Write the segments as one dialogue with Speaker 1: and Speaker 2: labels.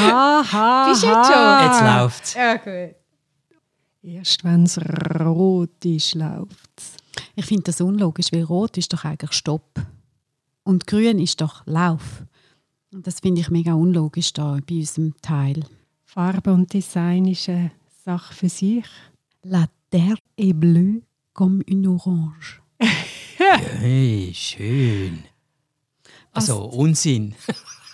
Speaker 1: Ha, ha,
Speaker 2: Bist du jetzt schon?
Speaker 3: Jetzt läuft's.
Speaker 2: Ja, gut.
Speaker 1: Erst wenn es rot ist, läuft es.
Speaker 2: Ich finde das unlogisch, weil rot ist doch eigentlich Stopp. Und grün ist doch Lauf. Und das finde ich mega unlogisch da bei unserem Teil.
Speaker 1: Farbe und Design ist eine Sache für sich.
Speaker 2: La terre est bleue comme une orange.
Speaker 3: Hey, schön. Also, Unsinn.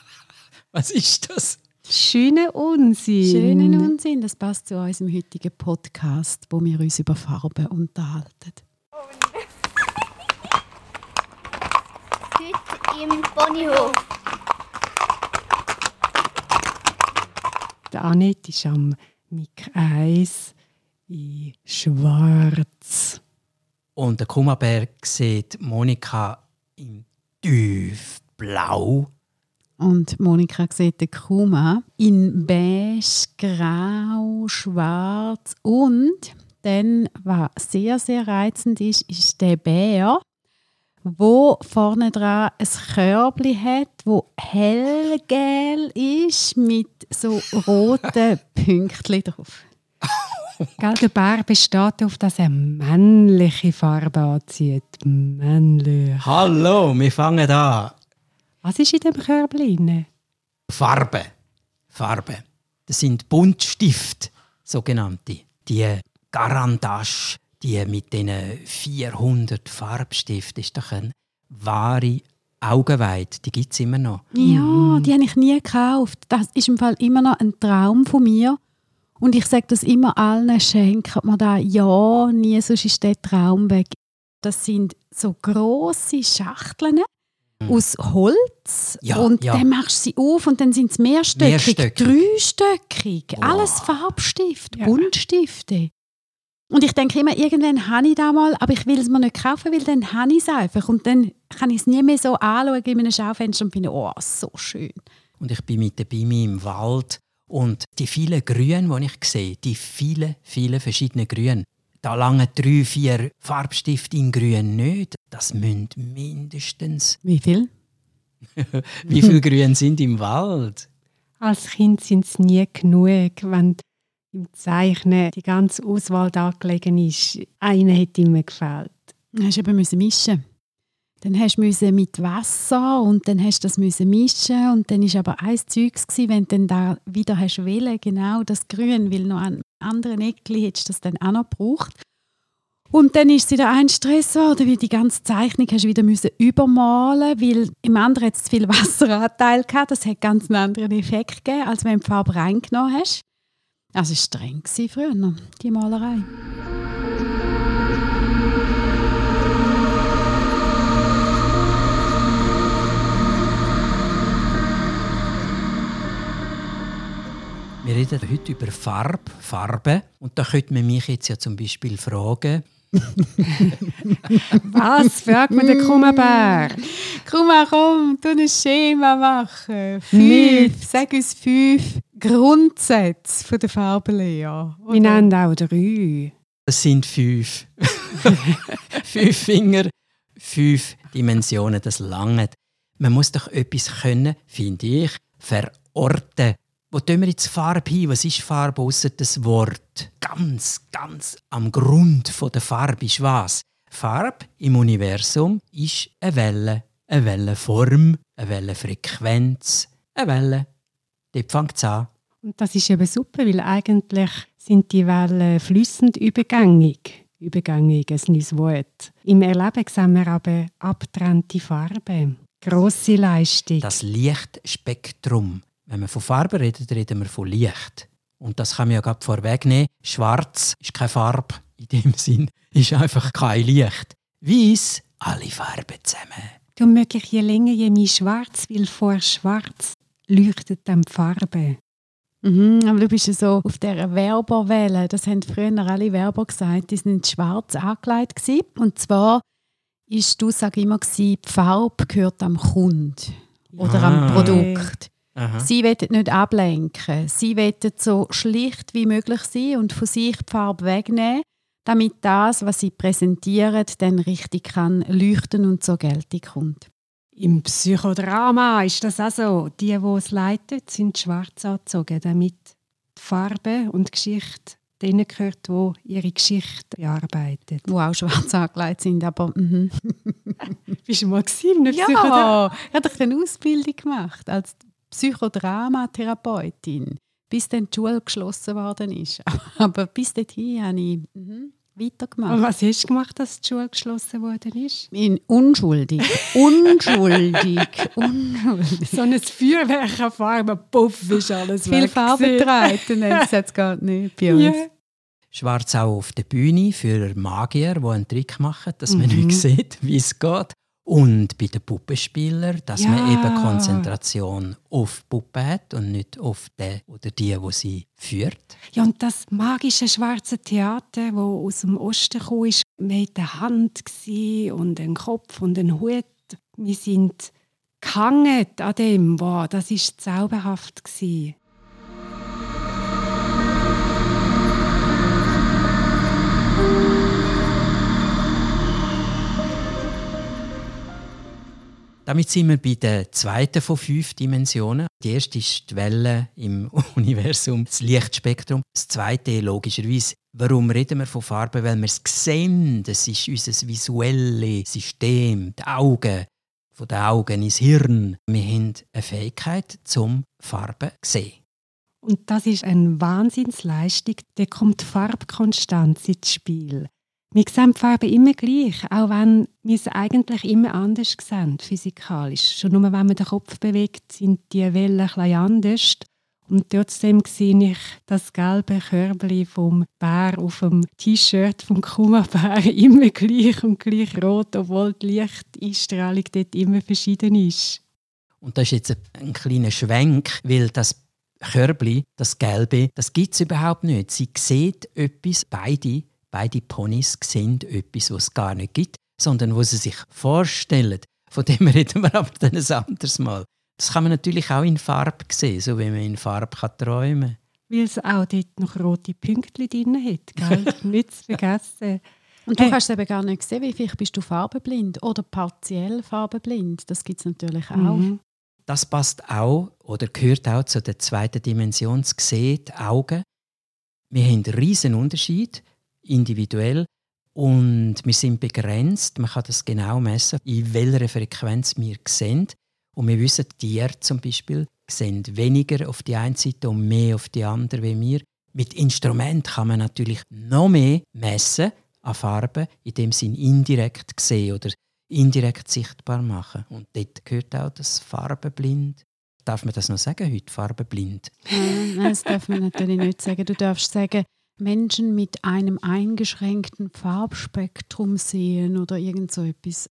Speaker 3: Was ist das?
Speaker 1: Schöner Unsinn.
Speaker 2: Schönen Unsinn, das passt zu unserem heutigen Podcast, wo wir uns über Farben unterhalten.
Speaker 4: Heute im Ponyhof.
Speaker 1: Die Annette ist am Mik 1 in schwarz.
Speaker 3: Und der Kummerberg sieht Monika im tiefblau.
Speaker 2: Und Monika sieht den Kuma in beige, grau, schwarz und dann, was sehr, sehr reizend ist, ist der Bär, wo vorne dran ein Körbli hat, wo hellgel ist mit so roten Pünktchen drauf.
Speaker 1: Gell, der Bär besteht darauf, dass er männliche Farbe anzieht. Männlich.
Speaker 3: Hallo, wir fangen an.
Speaker 1: Was ist in dem Körbli? drin?
Speaker 3: Farbe. Farbe. Das sind Buntstifte, sogenannte. Die Garandasch, die mit diesen 400 Farbstiften, ist doch eine wahre Augenweide. Die gibt es immer noch.
Speaker 2: Ja, die habe ich nie gekauft. Das ist im Fall immer noch ein Traum von mir. Und ich sage das immer allen, schenkt mir da ja, nie, sonst ist der Traum weg. Das sind so grosse Schachteln aus Holz.
Speaker 3: Ja,
Speaker 2: und
Speaker 3: ja.
Speaker 2: dann machst du sie auf und dann sind es mehrstöckig,
Speaker 3: Mehrstöckig.
Speaker 2: dreistöckig. Alles Farbstift, Buntstifte. Und ich denke immer, irgendwann habe ich das mal, aber ich will es mir nicht kaufen, weil dann habe ich es einfach. Und dann kann ich es nie mehr so anschauen in einem Schaufenster und finde, oh, so schön.
Speaker 3: Und ich bin mit der Bimi im Wald. Und die vielen Grüne, die ich sehe, die vielen, vielen verschiedenen Grüne, da langen drei, vier Farbstifte in Grün nicht. Das müssen mindestens.
Speaker 2: Wie viel?
Speaker 3: Wie viele Grüne sind im Wald?
Speaker 1: Als Kind sind es nie genug, wenn im Zeichnen die ganze Auswahl da gelegen ist. Einer hätte immer gefällt.
Speaker 2: Dann hast du eben müssen mischen. Dann hast du mit Wasser und dann hast du das müssen mischen und dann ist aber ein Zeug gsi, wenn du dann da wieder hast wählen, genau das Grün, weil noch an anderen Eckli hättest du das dann auch noch gebraucht. Und dann ist es wieder ein Stress geworden, weil die ganze Zeichnung hast du wieder müssen übermalen, weil im anderen hat zu viel Wasseranteil gehabt. Das hat ganz einen anderen Effekt gegeben, als wenn du die Farbe reingenommen hast. Also es war streng früher, die Malerei.
Speaker 3: Wir reden heute über Farbe, Farbe. Und da könnte man mich jetzt ja zum Beispiel fragen,
Speaker 1: Was fragt man den Kummerbär?
Speaker 2: Komm mal, komm, tu ein Schema machen. Fünf, sag uns fünf Grundsätze von der Farbenlehre.
Speaker 1: Wir nennen auch drei.
Speaker 3: es sind fünf. fünf Finger, fünf Dimensionen, das langt. Man muss doch etwas können, finde ich, verorten. Wo tun wir jetzt Farbe hin? Was ist Farbe ausser das Wort? Ganz, ganz am Grund von der Farbe ist was? Farbe im Universum ist eine Welle, eine Wellenform, eine Wellenfrequenz, eine Welle. Dort fängt es an.
Speaker 1: Und das ist eben super, weil eigentlich sind die Wellen flüssend übergängig. Übergängig, ein neues Wort. Im Erleben sehen wir aber abgetrennte Farben. Grosse Leistung.
Speaker 3: Das Lichtspektrum. Wenn wir von Farbe reden, reden wir von Licht. Und das kann man ja gerade vorwegnehmen. Schwarz ist keine Farbe in dem Sinn, ist einfach kein Licht. Weiß, alle Farben zusammen.
Speaker 1: Du möglich je länger, je mehr schwarz, weil vor schwarz leuchtet dann die Farbe.
Speaker 2: Mhm, aber du bist ja so auf dieser Werberwelle. Das haben früher alle Werber gesagt. Die sind schwarz angelegt. Gewesen. Und zwar ist die Aussage immer, gewesen, die Farbe gehört am Kunden oder am
Speaker 3: Ah.
Speaker 2: Produkt.
Speaker 3: Aha.
Speaker 2: Sie wollen nicht ablenken. Sie wollen so schlicht wie möglich sein und von sich die Farbe wegnehmen, damit das, was sie präsentieren, dann richtig kann leuchten und zur Geltung kommt.
Speaker 1: Im Psychodrama ist das also. Die, die es leiten, sind schwarz angezogen, damit die Farbe und die Geschichte denen gehört, die ihre Geschichte bearbeiten.
Speaker 2: Die auch schwarz angelegt sind, aber... Mhm.
Speaker 1: Bist du mal gewesen,
Speaker 2: Ja, ich habe eine Ausbildung gemacht als Psychodramatherapeutin, bis dann die Schule geschlossen worden ist. Aber bis dorthin habe ich mhm, weitergemacht.
Speaker 1: Und was hast du gemacht, als die Schule geschlossen worden ist?
Speaker 2: In unschuldig. unschuldig. unschuldig.
Speaker 1: So ein Feuerwerk an Farben, puff, ist alles
Speaker 2: Viel
Speaker 1: weg
Speaker 2: Farbe
Speaker 1: gewesen.
Speaker 2: getragen, dann es gar nicht bei uns.
Speaker 1: Ja.
Speaker 3: Schwarz auch auf der Bühne für Magier, die einen Trick machen, dass man
Speaker 1: Mhm.
Speaker 3: nicht sieht, wie es geht. Und bei den Puppenspielern, dass man
Speaker 1: Ja.
Speaker 3: eben Konzentration auf die Puppe hat und nicht auf den oder die, wo sie führt.
Speaker 1: Ja, und das magische schwarze Theater, das aus dem Osten kam, ist mit der Hand und ein Kopf und ein Hut. Wir sind gehangen an dem. Wow, das ist zauberhaft gsi.
Speaker 3: Damit sind wir bei der zweiten von fünf Dimensionen. Die erste ist die Welle im Universum, das Lichtspektrum. Das zweite logischerweise, warum reden wir von Farben? Weil wir es sehen. Das ist unser visuelles System, die Augen. Von den Augen ins Hirn. Wir haben eine Fähigkeit zum Farben sehen.
Speaker 1: Und das ist eine Wahnsinnsleistung. Da kommt die Farbkonstanz ins Spiel. Wir sehen die Farben immer gleich, auch wenn wir es eigentlich immer anders sehen, physikalisch. Schon nur wenn man den Kopf bewegt, sind die Wellen bisschen anders. Und trotzdem sehe ich das gelbe Körbchen vom Bär auf dem T-Shirt vom Kummerbär immer gleich und gleich rot, obwohl die Lichteinstrahlung dort immer verschieden ist.
Speaker 3: Und das ist jetzt ein, ein kleiner Schwenk, weil das Körbli, das Gelbe, das gibt es überhaupt nicht. Sie sieht etwas, beide, beide Ponys sehen etwas, was es gar nicht gibt, sondern was sie sich vorstellen. Von dem reden wir aber dann ein anderes Mal. Das kann man natürlich auch in Farbe sehen, so wie man in Farbe kann träumen kann.
Speaker 1: Weil es auch dort noch rote Pünktchen drin hat. Gell? nicht zu vergessen.
Speaker 2: Und du
Speaker 1: Hey.
Speaker 2: kannst eben gar nicht sehen, wie vielleicht bist du farbenblind oder partiell farbenblind. Das gibt es natürlich auch.
Speaker 1: Mhm.
Speaker 3: Das passt auch oder gehört auch zu der zweiten Dimension, das Sehen, die Augen. Wir haben einen riesen Unterschied, individuell, und wir sind begrenzt. Man kann das genau messen, in welcher Frequenz wir sehen. Und wir wissen, Tiere zum Beispiel sehen weniger auf die eine Seite und mehr auf die andere wie wir. Mit Instrument kann man natürlich noch mehr messen an Farben, indem sie ihn indirekt sehen oder indirekt sichtbar machen. Und dort gehört auch das Farbenblind. Darf man das noch sagen heute, Farbenblind?
Speaker 2: Nein, das darf man natürlich nicht sagen. Du darfst sagen, Menschen mit einem eingeschränkten Farbspektrum sehen oder irgend so etwas.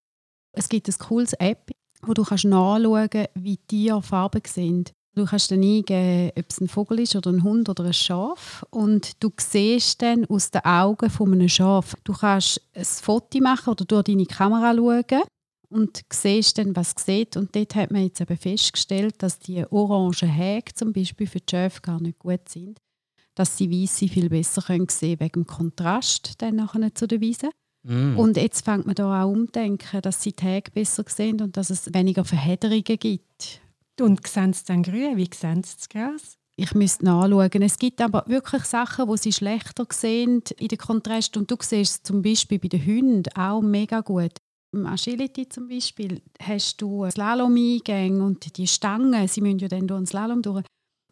Speaker 2: Es gibt eine cooles App, wo du kannst nachschauen kannst, wie Tiere Farben sehen. Du kannst dann eingeben, ob es ein Vogel ist oder ein Hund oder ein Schaf und du siehst dann aus den Augen von einem Schaf. Du kannst ein Foto machen oder durch deine Kamera schauen und siehst dann, was sieht. Und dort hat man jetzt eben festgestellt, dass die orangen Häke zum Beispiel für die Schäfe gar nicht gut sind. Dass sie Weisse viel besser können sehen wegen dem Kontrast dann nachher zu der Wiese.
Speaker 3: Mm.
Speaker 2: Und jetzt fängt man da auch umdenken, dass sie die Häke besser sehen und dass es weniger Verhederungen gibt.
Speaker 1: Und sehen sie dann grün? Wie sehen sie das Gras?
Speaker 2: Ich müsste nachschauen. Es gibt aber wirklich Sachen, wo sie schlechter sehen in den Kontrast. Und du siehst es zum Beispiel bei den Hunden auch mega gut. Im Agility zum Beispiel hast du Slalom-Eingänge und die Stangen, sie müssen ja dann durch einen Slalom durch.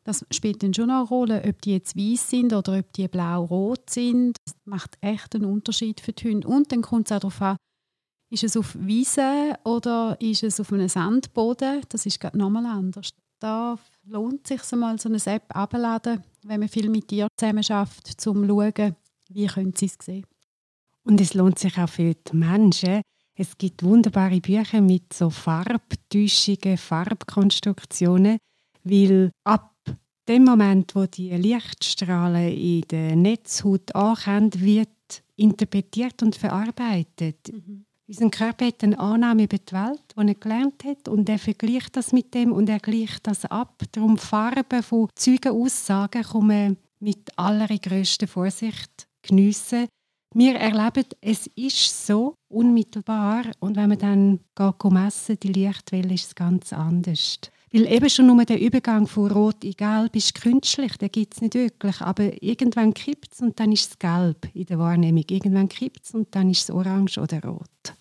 Speaker 2: Das spielt dann schon eine Rolle, ob die jetzt weiß sind oder ob die blau-rot sind. Das macht echt einen Unterschied für die Hunde. Und dann kommt es auch darauf an, ist es auf Wiese oder ist es auf einem Sandboden? Das ist gerade nochmal anders. Da lohnt es sich mal so eine App abzuladen, wenn man viel mit Tieren zusammen schafft, um zu schauen, wie können sie es sehen.
Speaker 1: Und es lohnt sich auch für die Menschen. Es gibt wunderbare Bücher mit so Farbtäuschungen, Farbkonstruktionen, weil ab dem Moment, wo die Lichtstrahlen in der Netzhaut ankommen, wird interpretiert und verarbeitet. Unser Körper hat eine Annahme über die Welt, die er gelernt hat, und er vergleicht das mit dem und er gleicht das ab. Darum Farben von Zeugenaussagen man mit allergrößter Vorsicht geniessen. Wir erleben, es ist so unmittelbar und wenn man dann geht messen, die Lichtwelle ist es ganz anders. Weil eben schon nur der Übergang von Rot in Gelb ist künstlich, den gibt es nicht wirklich. Aber irgendwann kippt es und dann ist es Gelb in der Wahrnehmung. Irgendwann kippt es und dann ist es Orange oder Rot.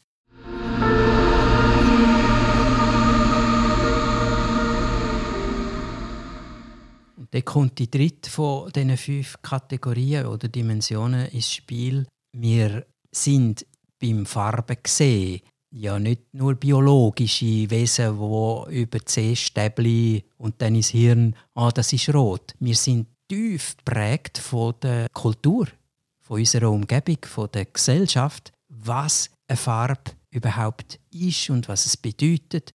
Speaker 3: Und dann kommt die dritte von diesen fünf Kategorien oder Dimensionen ins Spiel. Wir sind beim Farben gesehen ja nicht nur biologische Wesen, die über C-Stäbli und dann ins Hirn, ah, das ist rot. Wir sind tief geprägt von der Kultur, von unserer Umgebung, von der Gesellschaft, was eine Farbe überhaupt ist und was es bedeutet.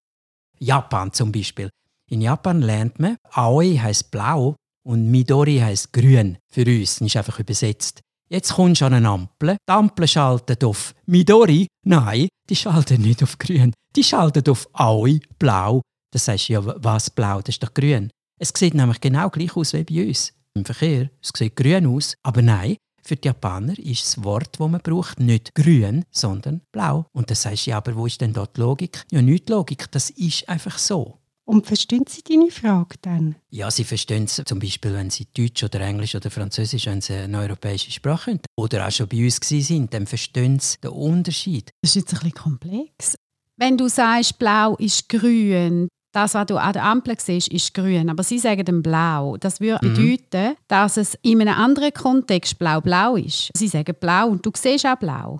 Speaker 3: Japan zum Beispiel. In Japan lernt man, Aoi heißt blau und Midori heißt grün. Für uns ist einfach übersetzt. Jetzt kommst du an eine Ampel. Die Ampel schaltet auf Midori. Nein, die schaltet nicht auf grün. Die schaltet auf Aoi, blau. Das heißt ja, was blau? Das ist doch grün. Es sieht nämlich genau gleich aus wie bei uns. Im Verkehr. Es sieht grün aus. Aber nein, für die Japaner ist das Wort, das man braucht, nicht grün, sondern blau. Und das heißt ja, aber wo ist denn dort die Logik? Ja, nicht Logik. Das ist einfach so.
Speaker 1: Und verstehen Sie deine Frage dann?
Speaker 3: Ja, sie verstehen es zum Beispiel, wenn sie Deutsch oder Englisch oder Französisch, wenn sie eine europäische Sprache haben. Oder auch schon bei uns sind, dann verstehen sie den Unterschied.
Speaker 2: Das ist jetzt ein bisschen komplex. Wenn du sagst, blau ist grün, das, was du an der Ampel siehst, ist grün. Aber sie sagen dann blau. Das würde mhm. bedeuten, dass es in einem anderen Kontext blau-blau ist. Sie sagen blau und du siehst auch blau.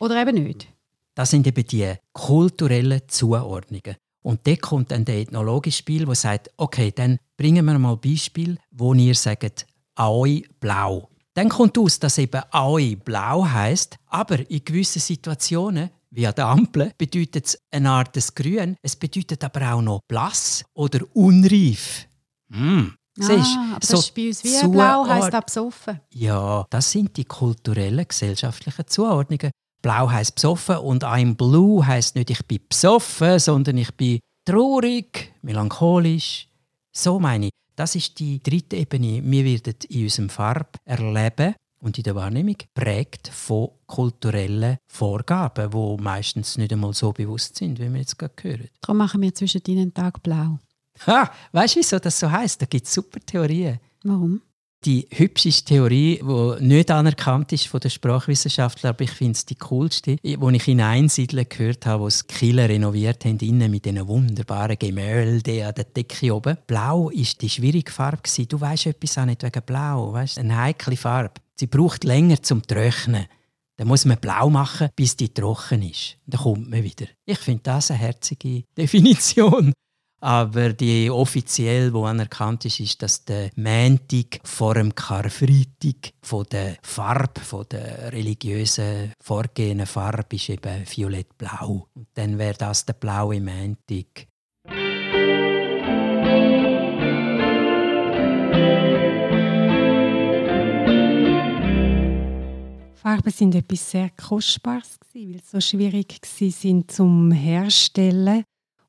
Speaker 2: Oder eben nicht.
Speaker 3: Das sind eben die kulturellen Zuordnungen. Und dort kommt dann der ethnologische Spiel, der sagt, okay, dann bringen wir mal ein Beispiel, wo ihr sagt, Aoi blau. Dann kommt aus, dass eben Aoi blau heißt, aber in gewissen Situationen, wie an der Ampel, bedeutet es eine Art des Grün. Es bedeutet aber auch noch blass oder unreif.
Speaker 2: Mm. Ah, aber so das ist bei uns wie blau heisst absoffen.
Speaker 3: Ja, das sind die kulturellen, gesellschaftlichen Zuordnungen. Blau heißt besoffen und I'm blue heißt nicht ich bin besoffen, sondern ich bin traurig, melancholisch. So meine ich. Das ist die dritte Ebene. Wir werden in unserem Farberleben und in der Wahrnehmung prägt von kulturellen Vorgaben, die meistens nicht einmal so bewusst sind, wie wir jetzt gerade hören.
Speaker 2: Darum machen wir zwischen deinen Tag blau.
Speaker 3: Ha, weißt du, wieso das so heißt? Da gibt es super Theorien.
Speaker 2: Warum?
Speaker 3: Die hübscheste Theorie, die nicht anerkannt ist von den Sprachwissenschaftlern, aber ich finde es die coolste, wo ich in Einsiedeln gehört habe, wo es Killer renoviert haben, innen mit diesen wunderbaren Gemälden an der Decke oben. Blau ist die schwierige Farbe. Du weißt etwas auch nicht wegen Blau, weißt? Eine heikle Farbe. Sie braucht länger zum Trocknen. Dann muss man blau machen, bis die trocken ist. Dann kommt man wieder. Ich finde das eine herzige Definition aber die offiziell, wo anerkannt ist, ist, dass der Montag vor dem Karfreitag von der Farbe, von der religiösen vorgehenden Farbe ist eben violett-blau. Und dann wäre das der blaue Montag.
Speaker 1: Farben sind etwas sehr Kostbares, weil sie so schwierig waren zum Herstellen.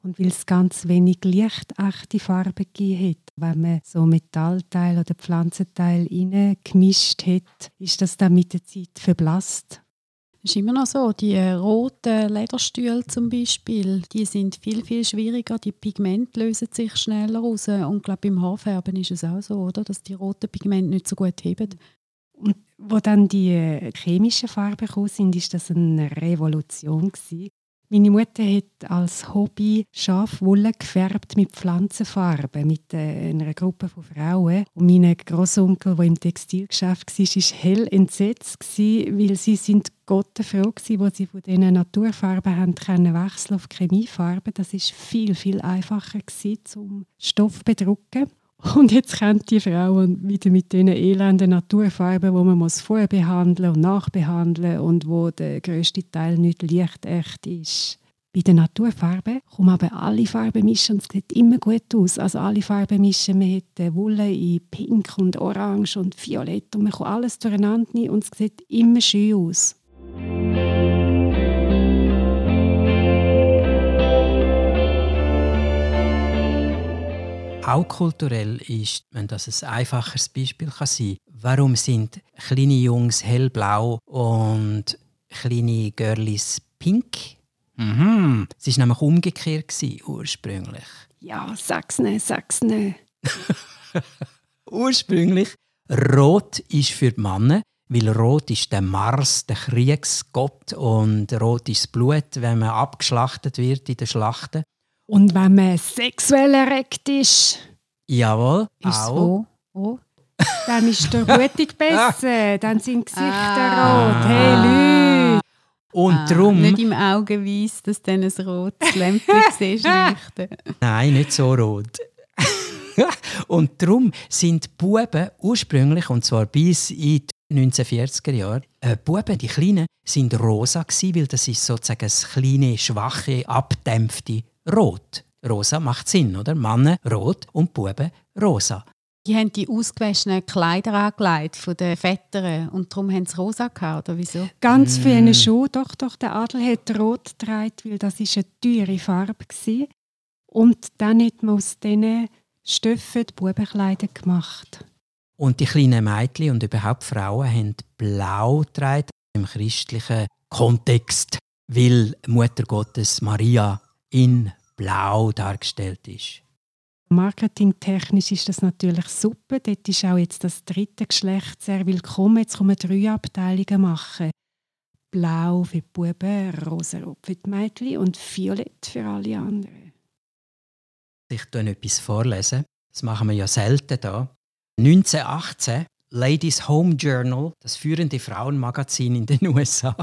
Speaker 1: Und weil es ganz wenig lichtechte Farben gegeben hat, wenn man so Metallteil oder Pflanzenteil gemischt hat, ist das dann mit der Zeit verblasst.
Speaker 2: Es ist immer noch so, die äh, roten Lederstühle zum Beispiel, die sind viel, viel schwieriger. Die Pigmente lösen sich schneller raus. Und ich glaube, beim Haarfärben ist es auch so, oder? dass die roten Pigmente nicht so gut heben.
Speaker 1: Und wo dann die äh, chemischen Farben kamen, sind, ist das eine Revolution gewesen. Meine Mutter hat als Hobby Schafwolle gefärbt mit Pflanzenfarben, mit äh, einer Gruppe von Frauen. Und mein Großonkel, der im Textilgeschäft war, war hell entsetzt, weil sie sind Gott froh waren, wo sie von diesen Naturfarben haben wechseln auf Chemiefarben. Das ist viel, viel einfacher gewesen, zum Stoff bedrucken. Und jetzt kommt die Frau wieder mit diesen elenden Naturfarben, wo man muss vorher behandeln und nachbehandeln und wo der größte Teil nicht lichtecht ist. Bei den Naturfarben man aber alle Farben mischen und es sieht immer gut aus. Also alle Farben mischen. Man hat Wolle in Pink und Orange und Violett und man kann alles durcheinander nehmen und es sieht immer schön aus.
Speaker 3: Auch kulturell ist, wenn das ein einfaches Beispiel kann sein warum sind kleine Jungs hellblau und kleine Girlies pink? Mhm. Es war nämlich umgekehrt ursprünglich.
Speaker 1: Ja, sag's nicht, sag's nicht.
Speaker 3: ursprünglich rot ist für die Männer, weil rot ist der Mars, der Kriegsgott und rot ist das Blut, wenn man abgeschlachtet wird in den Schlachten.
Speaker 1: Und wenn man sexuell erregt ist?
Speaker 3: Jawohl,
Speaker 2: ist
Speaker 3: auch.
Speaker 2: So. Oh.
Speaker 1: Dann ist der Blutung besser, dann sind Gesichter ah. rot. Hey Leute!
Speaker 3: Und ah, drum...
Speaker 2: Nicht im Augenweiss, dass dann ein rotes Lämpchen siehst
Speaker 3: Nein, nicht so rot. und darum sind Buben ursprünglich, und zwar bis in die 1940er Jahre, äh, Buben, die Kleinen, sind rosa gewesen, weil das ist sozusagen das kleine, schwache, abdämpfte Rot. Rosa macht Sinn, oder? Männer rot und Buben rosa.
Speaker 2: Die haben die ausgewaschenen Kleider angelegt von den Vätern und darum haben sie rosa gehabt, oder wieso?
Speaker 1: Ganz mm. viele schon. Doch, doch, der Adel hat rot getragen, weil das eine teure Farbe war. Und dann hat man aus diesen Stoffen die Bubenkleider gemacht.
Speaker 3: Und die kleinen Mädchen und überhaupt Frauen haben blau getragen im christlichen Kontext, weil Mutter Gottes Maria in blau dargestellt ist.
Speaker 1: Marketingtechnisch ist das natürlich super. Dort ist auch jetzt das dritte Geschlecht sehr willkommen. Jetzt kommen drei Abteilungen machen. Blau für die Buben, rosarot für die Mädchen und violett für alle anderen.
Speaker 3: Ich lese etwas vorlesen. Das machen wir ja selten da. 1918 Ladies Home Journal, das führende Frauenmagazin in den USA.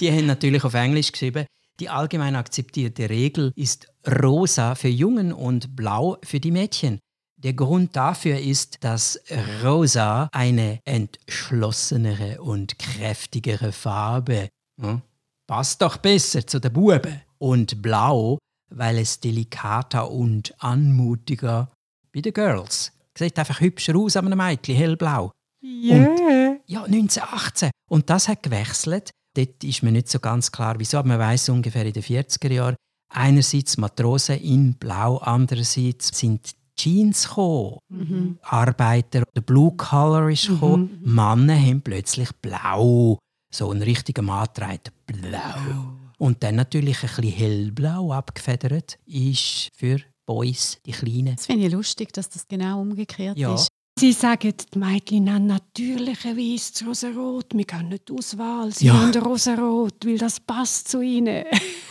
Speaker 3: Die haben natürlich auf Englisch geschrieben. Die allgemein akzeptierte Regel ist rosa für Jungen und blau für die Mädchen. Der Grund dafür ist, dass rosa eine entschlossenere und kräftigere Farbe hm, passt doch besser zu der Bube und blau, weil es delikater und anmutiger bei den Girls. Sieht einfach hübscher aus an einem Mädchen, hellblau.
Speaker 1: Yeah. Und,
Speaker 3: ja, 1918. Und das hat gewechselt Dort ist mir nicht so ganz klar, wieso, aber man weiß ungefähr in den 40er Jahren, einerseits Matrosen in Blau, andererseits sind Jeans gekommen. Mhm. Arbeiter, der Blue Collar ist gekommen. Mhm. Männer haben plötzlich blau. So ein richtiger Mann trägt blau. Und dann natürlich ein bisschen hellblau abgefedert ist für Boys, die Kleinen.
Speaker 2: Das finde ich lustig, dass das genau umgekehrt
Speaker 3: ja.
Speaker 2: ist.
Speaker 1: Sie sagen, die Mädchen haben natürlicherweise das Rosarot. Wir können nicht Auswahl. Sie
Speaker 3: ja.
Speaker 1: haben Rosarot, weil das passt zu ihnen.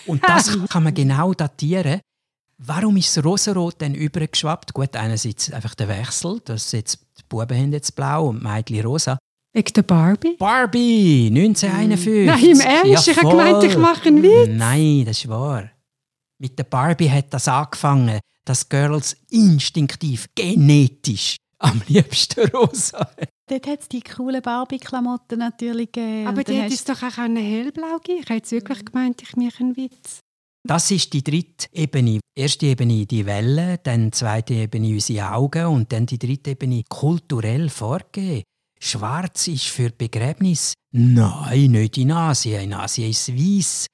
Speaker 3: Und das kann man genau datieren. Warum ist das Rosarot dann übergeschwappt? Gut, einerseits einfach der Wechsel, dass jetzt die Buben haben jetzt blau und die Mädchen rosa.
Speaker 1: Wegen der Barbie?
Speaker 3: Barbie, 1951.
Speaker 1: Nein, im Ernst? Ja, ich habe gemeint, ich mache einen Witz.
Speaker 3: Nein, das ist wahr. Mit der Barbie hat das angefangen, dass Girls instinktiv, genetisch am liebsten rosa.
Speaker 2: Dort hat es die coolen Barbie-Klamotten natürlich gegeben.
Speaker 1: Aber die hätte es doch auch hellblau geben Ich hätte wirklich gemeint, ich mache einen Witz.
Speaker 3: Das ist die dritte Ebene. Erste Ebene die Welle, dann zweite Ebene unsere Augen und dann die dritte Ebene kulturell vorgegeben. Schwarz ist für Begräbnis. Nein, nicht in Asien. In Asien ist weiß.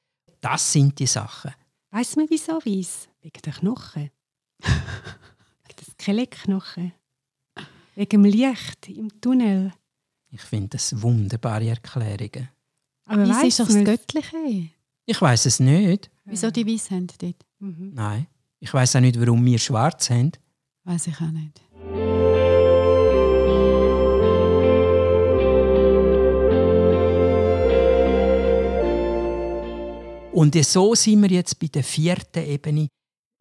Speaker 3: Das sind die Sachen.
Speaker 1: Weiss man wieso weiß? Wegen der Knochen. Wegen des Skelettknochen. Wegen dem Licht im Tunnel.
Speaker 3: Ich finde das wunderbare Erklärungen.
Speaker 2: Aber Weiss ist doch das Göttliche.
Speaker 3: Ich weiß es nicht.
Speaker 2: Wieso die Weiss haben dort?
Speaker 3: Mhm. Nein. Ich weiß auch nicht, warum wir schwarz haben.
Speaker 2: Weiß ich auch nicht.
Speaker 3: Und so sind wir jetzt bei der vierten Ebene.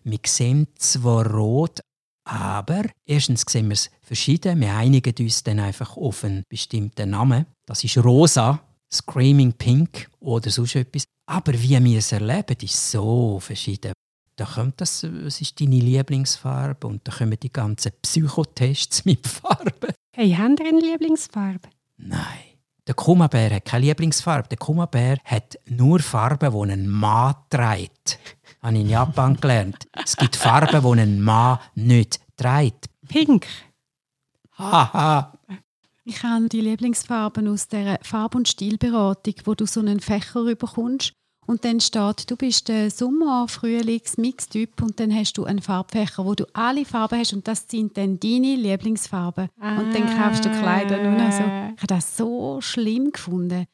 Speaker 3: Wir sehen zwar rot, aber erstens sehen wir es verschieden. Wir einigen uns dann einfach auf einen bestimmten Namen. Das ist rosa, Screaming Pink oder sonst etwas. Aber wie wir es erleben, ist so verschieden. Da kommt das, was ist deine Lieblingsfarbe? Und da kommen die ganzen Psychotests mit Farben.
Speaker 1: Hey, haben Sie eine Lieblingsfarbe?
Speaker 3: Nein. Der Kumabär hat keine Lieblingsfarbe. Der Kumabär hat nur Farben, die ein Mann trägt habe ich in Japan gelernt. Es gibt Farben, die ein Mann nicht trägt.
Speaker 1: Pink.
Speaker 3: Haha.
Speaker 2: ich habe die Lieblingsfarben aus der Farb- und Stilberatung, wo du so einen Fächer bekommst und dann steht, du bist der Sommer-, Frühlings-, Mix-Typ und dann hast du einen Farbfächer, wo du alle Farben hast und das sind dann deine Lieblingsfarben. Und dann kaufst du Kleider nur noch so. Ich habe das so schlimm gefunden.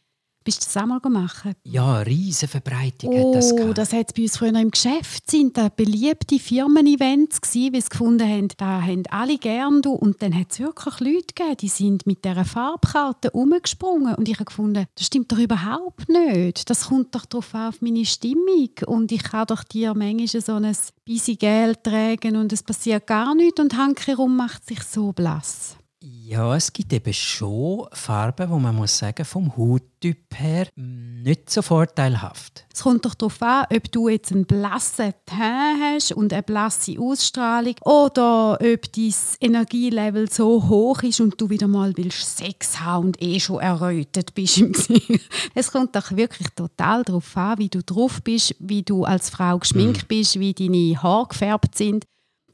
Speaker 2: Bist du das auch mal gemacht?
Speaker 3: Ja, eine riesige Verbreitung
Speaker 2: oh,
Speaker 3: hat das gehabt.
Speaker 2: das hat bei uns früher im Geschäft sind da beliebte Firmen-Events gsi, weil sie gefunden haben, da haben alle gern du und dann hat es wirklich Leute gegeben, die sind mit dieser Farbkarte umgesprungen und ich habe gefunden, das stimmt doch überhaupt nicht. Das kommt doch darauf an, auf meine Stimmung und ich kann doch dir manchmal so ein bisschen Geld tragen und es passiert gar nichts und herum macht sich so blass.
Speaker 3: Ja, es gibt eben schon Farben, wo man muss sagen, vom Hauttyp her nicht so vorteilhaft.
Speaker 2: Es kommt doch darauf an, ob du jetzt einen blassen Teint hast und eine blasse Ausstrahlung oder ob dein Energielevel so hoch ist und du wieder mal willst Sex haben und eh schon errötet bist im Gesicht. Es kommt doch wirklich total darauf an, wie du drauf bist, wie du als Frau geschminkt bist, wie deine Haare gefärbt sind.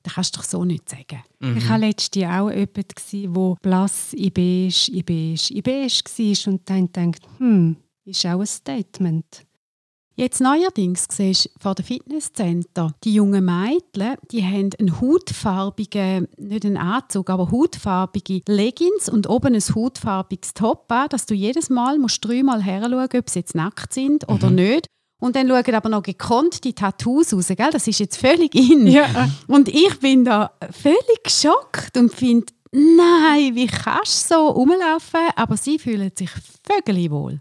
Speaker 2: Das kannst du doch so nicht sagen.
Speaker 1: Ich war letztes Jahr auch jemand, der blass in beige, in beige, in beige war und dann denkt, hm, ist auch ein Statement.
Speaker 2: Jetzt neuerdings siehst du vor dem Fitnesscenter, die jungen Mädchen, die haben einen hautfarbigen, nicht einen Anzug, aber hautfarbige Leggings und oben ein hautfarbiges Top an, dass du jedes Mal musst dreimal her schauen, ob sie jetzt nackt sind oder nicht. Und dann schauen aber noch gekonnt die Tattoos raus, gell? das ist jetzt völlig in.
Speaker 1: Ja.
Speaker 2: Und ich bin da völlig geschockt und finde, nein, wie kannst du so rumlaufen? Aber sie fühlen sich vögeli wohl.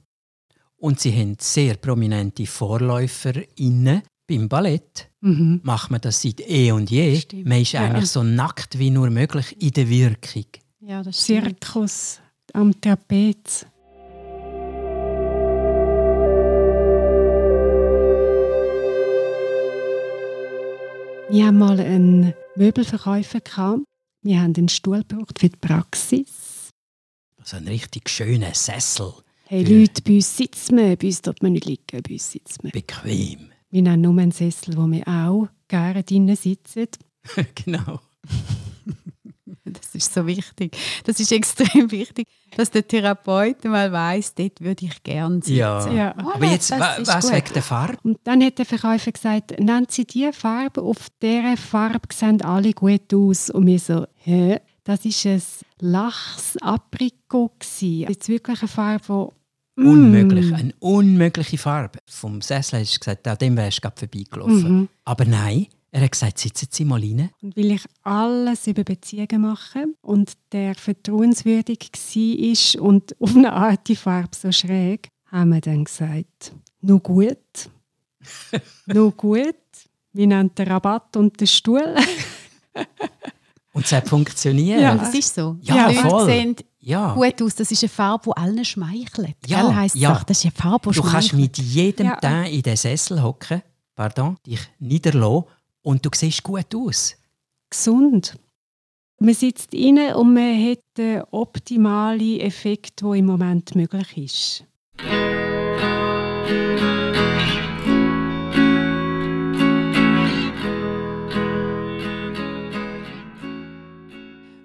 Speaker 3: Und sie haben sehr prominente VorläuferInnen beim Ballett.
Speaker 1: Mhm.
Speaker 3: Macht man das seit eh und je.
Speaker 2: Stimmt.
Speaker 3: Man ist
Speaker 1: Ja.
Speaker 3: eigentlich so nackt wie nur möglich in der Wirkung.
Speaker 2: Ja, das
Speaker 1: Zirkus am Trapez. Wir haben mal einen Möbelverkäufer. Gehabt. Wir haben einen Stuhl gebraucht für die Praxis.
Speaker 3: So ein richtig schöner Sessel.
Speaker 1: Hey. Leute, bei uns sitzen wir, bei uns dort man nicht liegen, bei uns sitzen wir.
Speaker 3: Bequem.
Speaker 1: Wir haben nur einen Sessel, wo wir auch gerne drinnen sitzen.
Speaker 3: genau.
Speaker 2: Das ist so wichtig. Das ist extrem wichtig, dass der Therapeut mal weiß, dort würde ich gerne sitzen.
Speaker 3: Ja.
Speaker 1: Ja.
Speaker 2: Oh,
Speaker 3: Aber jetzt,
Speaker 2: das
Speaker 3: wa-
Speaker 2: ist
Speaker 3: was wegen der Farbe?
Speaker 1: Und dann hat der Verkäufer gesagt, nennen Sie die Farbe, auf dieser Farbe sehen alle gut aus. Und wir so, hä? Das war ein Lachs-Aprikot. gewesen. Jetzt wirklich eine Farbe, die... mm,
Speaker 3: Unmöglich. Eine unmögliche Farbe. Vom Sessel hast du gesagt, an dem wärst du gerade vorbeigelaufen.
Speaker 1: Mhm.
Speaker 3: Aber nein, er hat gesagt, sitzen Sie mal rein.
Speaker 1: Und weil ich alles über Beziehungen mache und der vertrauenswürdig war und auf eine Art die Farbe so schräg, haben wir dann gesagt, nur gut, nur gut. Wir nennen den Rabatt und den Stuhl.
Speaker 3: Und es hat funktioniert.
Speaker 1: Ja.
Speaker 2: Das ist so.
Speaker 3: Ja,
Speaker 2: die Leute
Speaker 3: voll.
Speaker 2: sehen
Speaker 3: Ja.
Speaker 2: gut aus. Das ist eine Farbe, die allen schmeichelt.
Speaker 3: Ja,
Speaker 2: Gell, heisst
Speaker 3: ja.
Speaker 2: das ist eine Farbe, die
Speaker 3: Du kannst
Speaker 2: schmeichelt.
Speaker 3: mit jedem
Speaker 1: Ja.
Speaker 3: Teint in den Sessel hocken, pardon, dich niederlassen und du siehst gut aus.
Speaker 1: gesund. Man sitzt rein und man hat den optimalen Effekt, der im Moment möglich ist.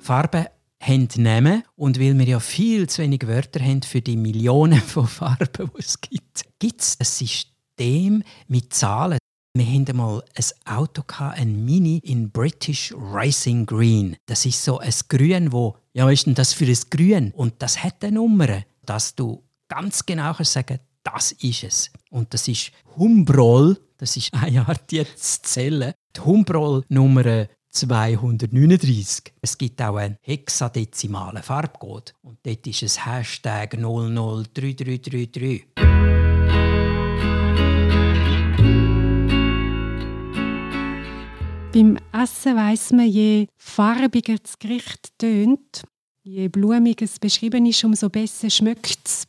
Speaker 3: Farben haben Namen und weil wir ja viel zu wenig Wörter haben für die Millionen von Farben, die es gibt, gibt es ein System mit Zahlen. Wir hatten einmal ein Auto, ein Mini in British Racing Green. Das ist so ein Grün, wo, ja, was ist denn das für ein Grün? Und das hat eine Nummer, dass du ganz genau kannst sagen das ist es. Und das ist Humbrol, das ist eine Art jetzt zählen. Die Humbrol Nummer 239. Es gibt auch einen hexadezimalen Farbcode. Und dort ist es Hashtag 003333.
Speaker 1: Beim Essen weiss man, je farbiger das Gericht tönt, je blumiger es beschrieben ist, umso besser schmeckt es.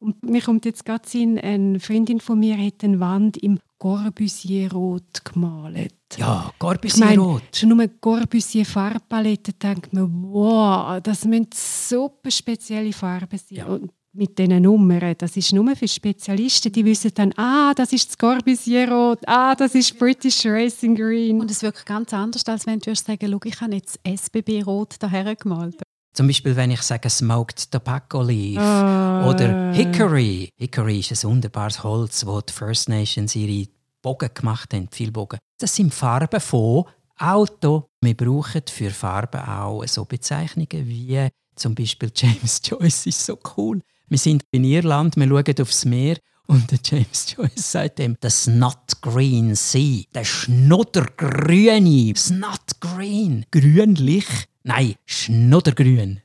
Speaker 1: Und mir kommt jetzt gerade in eine Freundin von mir hat eine Wand im Corbusier-Rot gemalt.
Speaker 3: Ja,
Speaker 1: Ich
Speaker 3: Corbusier
Speaker 1: meine,
Speaker 3: Rot.
Speaker 1: schon nur Corbusier Farbpalette denkt man, wow, das müssen super spezielle Farben sein.
Speaker 3: Ja.
Speaker 1: Und mit diesen Nummern, das ist nur für Spezialisten, die wissen dann, ah, das ist das Corbusier Rot, ah, das ist British Racing Green.
Speaker 2: Und es wirkt ganz anders, als wenn du würdest sagen, schau, ich habe jetzt SBB Rot daher gemalt.
Speaker 3: Zum Beispiel, wenn ich sage Smoked Tobacco Leaf
Speaker 1: Ah.
Speaker 3: oder Hickory. Hickory ist ein wunderbares Holz, wo die First Nations ihre Bogen gemacht haben, viel Bogen. Das sind Farben von Auto. Wir brauchen für Farben auch so Bezeichnungen wie zum Beispiel James Joyce ist so cool. Wir sind in Irland, wir schauen aufs Meer und der James Joyce sagt dem, der Snot Green Sea, der Schnoddergrüne, Snot Green, grünlich, nein, Schnoddergrün.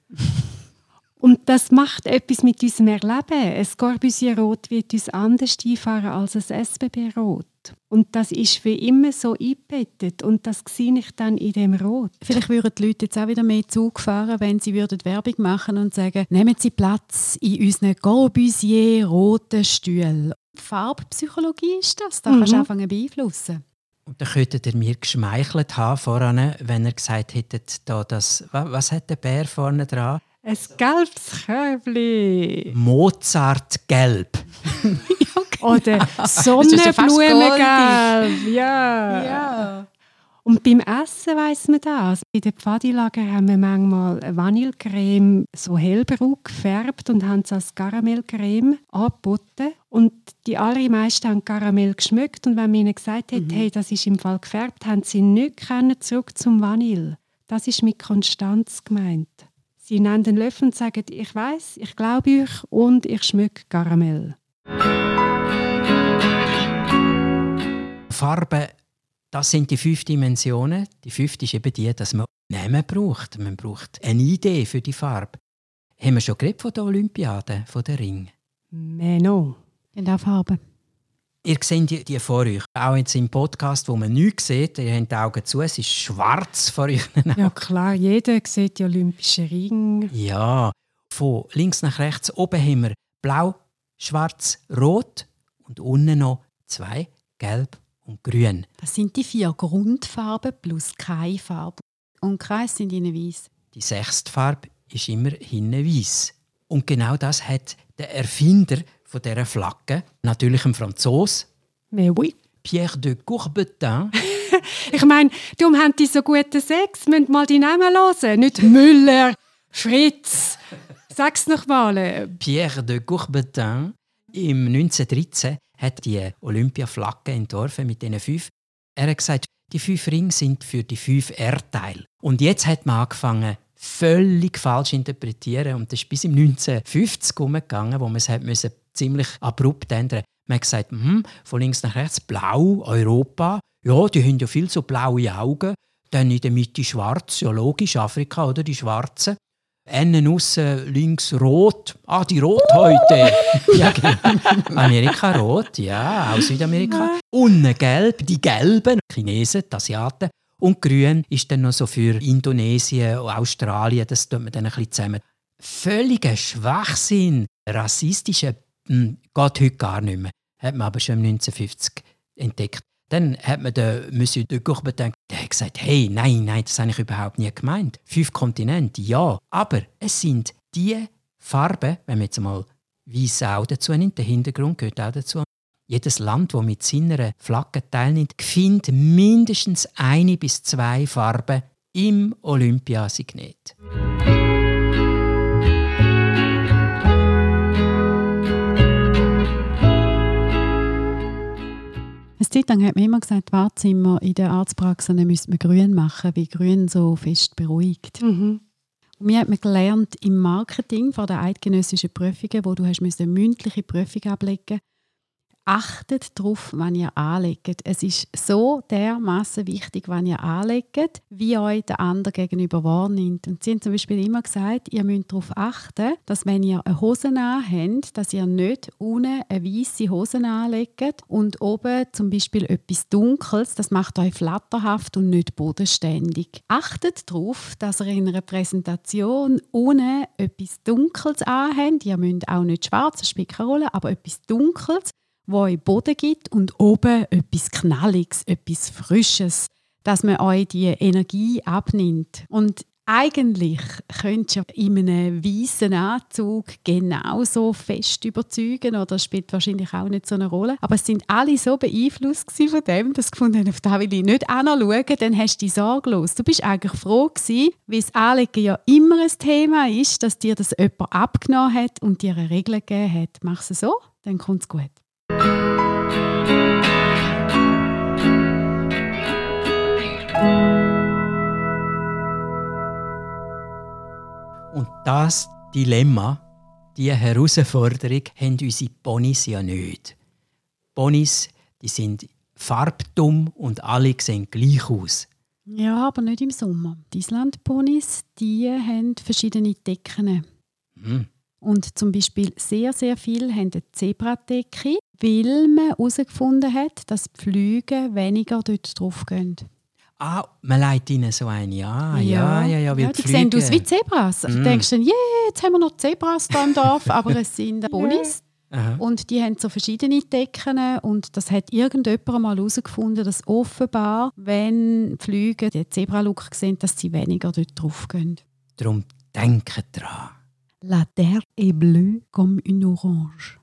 Speaker 1: Und das macht etwas mit unserem Erleben. Ein Corbusier-Rot wird uns anders einfahren als ein SBB-Rot. Und das ist für immer so eingebettet. Und das sehe ich dann in dem Rot.
Speaker 2: Vielleicht würden die Leute jetzt auch wieder mehr Zug fahren, wenn sie würden Werbung machen und sagen, nehmen Sie Platz in unseren Corbusier roten Stühlen. Farbpsychologie ist das, da kannst du
Speaker 1: Mhm.
Speaker 2: anfangen zu beeinflussen.
Speaker 3: Und dann könntet ihr mir geschmeichelt haben voran, wenn ihr gesagt hättet, da das, wa- was hat der Bär vorne dran?
Speaker 1: Ein gelbes Körbli.
Speaker 3: Mozartgelb.
Speaker 1: Oder
Speaker 2: fast goldig.
Speaker 1: Sonnenblumengelb. Ja.
Speaker 2: Ja.
Speaker 1: Und beim Essen weiss man das. Bei den Pfadilager haben wir manchmal eine Vanillecreme so hellbraun gefärbt und haben es als Karamellcreme angeboten. Und die allermeisten haben Karamell geschmückt. Und wenn man ihnen gesagt hat, hey, das ist im Fall gefärbt, haben sie nicht können zurück zum Vanille. Das ist mit Konstanz gemeint. Sie nehmen den Löffel und sagen, ich weiß, ich glaube euch und ich schmücke Karamell.
Speaker 3: Farben, das sind die fünf Dimensionen. Die fünfte ist eben die, dass man Namen braucht. Man braucht eine Idee für die Farbe. Haben wir schon geredet von der Olympiade, von der Ring?
Speaker 1: Meno.
Speaker 2: Und auch Farben.
Speaker 3: Ihr seht die, die vor euch. Auch jetzt im Podcast, wo man nichts sieht, ihr habt die Augen zu, es ist schwarz vor euch.
Speaker 1: Ja klar, jeder sieht die Olympischen Ring.
Speaker 3: Ja, von links nach rechts. Oben haben wir blau, schwarz, rot und unten noch zwei, gelb und grün.
Speaker 2: Das sind die vier Grundfarben plus keine Farbe. Und Kreis sind ihnen weiß.
Speaker 3: Die sechste Farbe ist immer hinten weiß. Und genau das hat der Erfinder von dieser Flagge, natürlich ein Franzose,
Speaker 1: Mais oui.
Speaker 3: Pierre de Coubertin.
Speaker 1: Ich meine, darum haben die so guten Sex. Müsst mal die Namen hören. Nicht Müller, Fritz. Sag's noch mal.
Speaker 3: Pierre de Coubertin im 1913 hat die Olympiaflagge entworfen mit diesen fünf. Er hat gesagt, die fünf Ringe sind für die fünf Erdteile. Und jetzt hat man angefangen, völlig falsch interpretieren. Und das ist bis im 1950 umgegangen, wo man es hat müssen ziemlich abrupt ändern Man hat gesagt, hm, von links nach rechts blau, Europa. Ja, die haben ja viel so blaue Augen. Dann in der Mitte schwarz, ja logisch, Afrika, oder? Die Schwarzen. Innen aussen links rot. Ah, die Rothäute. ja, genau. Amerika rot, ja, auch Südamerika. Unten gelb, die Gelben, Chinesen, die Asiaten. Und grün ist dann noch so für Indonesien, Australien, das tut man dann ein bisschen zusammen. Völliger Schwachsinn. Rassistische hm, geht heute gar nicht mehr. Hat man aber schon 1950 entdeckt. Dann hat man den Monsieur de Coubertin, der hat gesagt, hey, nein, nein, das habe ich überhaupt nie gemeint. Fünf Kontinente, ja, aber es sind die Farben, wenn man jetzt mal weiss auch dazu nimmt, der Hintergrund gehört auch dazu. Jedes Land, das mit seiner Flagge teilnimmt, findet mindestens eine bis zwei Farben im Olympiasignet.
Speaker 2: Zeit lang hat man immer gesagt, Wartezimmer in der Arztpraxis müsste man grün machen, weil grün so fest beruhigt.
Speaker 1: Mhm.
Speaker 2: Und wir haben gelernt im Marketing von der eidgenössischen Prüfungen, wo du hast müssen mündliche Prüfung ablegen Achtet darauf, wann ihr anlegt. Es ist so dermaßen wichtig, wann ihr anlegt, wie euch der andere gegenüber wahrnimmt. Und sie haben zum Beispiel immer gesagt, ihr müsst darauf achten, dass wenn ihr eine Hose anhabt, dass ihr nicht unten eine weiße Hose anlegt und oben zum Beispiel etwas Dunkles, das macht euch flatterhaft und nicht bodenständig. Achtet darauf, dass ihr in einer Präsentation unten etwas Dunkles anhabt. Ihr müsst auch nicht schwarz, das spielt keine Rolle, aber etwas Dunkles, wo euch Boden gibt und oben etwas Knalliges, etwas Frisches, dass man euch die Energie abnimmt. Und eigentlich könntest du in einem weißen Anzug genauso fest überzeugen oder spielt wahrscheinlich auch nicht so eine Rolle. Aber es sind alle so beeinflusst von dem, dass sie gefunden haben, auf das will ich nicht anschauen, dann hast du dich sorglos. Du bist eigentlich froh gewesen, weil das Anlegen ja immer ein Thema ist, dass dir das jemand abgenommen hat und dir eine Regel gegeben hat. Mach es so, dann kommt es gut.
Speaker 3: Und das Dilemma, diese Herausforderung, haben unsere Ponys ja nicht. Ponys die sind farbdumm und alle sehen gleich aus.
Speaker 2: Ja, aber nicht im Sommer. Die Islandponys, die haben verschiedene Decken.
Speaker 3: Hm.
Speaker 2: Und zum Beispiel sehr, sehr viele haben eine Zebradecke, weil man herausgefunden hat, dass die Flüge weniger dort drauf gehen.
Speaker 3: Ah, man leitet ihnen so eine an. Ja, ja, ja. weil
Speaker 2: ja die
Speaker 3: die
Speaker 2: sehen aus wie Zebras. Du
Speaker 3: Mm.
Speaker 2: denkst dann, yeah, jetzt haben wir noch Zebras hier im Dorf, aber es sind Ponys.
Speaker 3: Aha.
Speaker 2: Und die haben so verschiedene Decken und das hat irgendjemand mal herausgefunden, dass offenbar, wenn Flüge den Zebralook sehen, dass sie weniger dort drauf gehen.
Speaker 3: Darum denken dran.
Speaker 2: La terre est bleue comme une orange.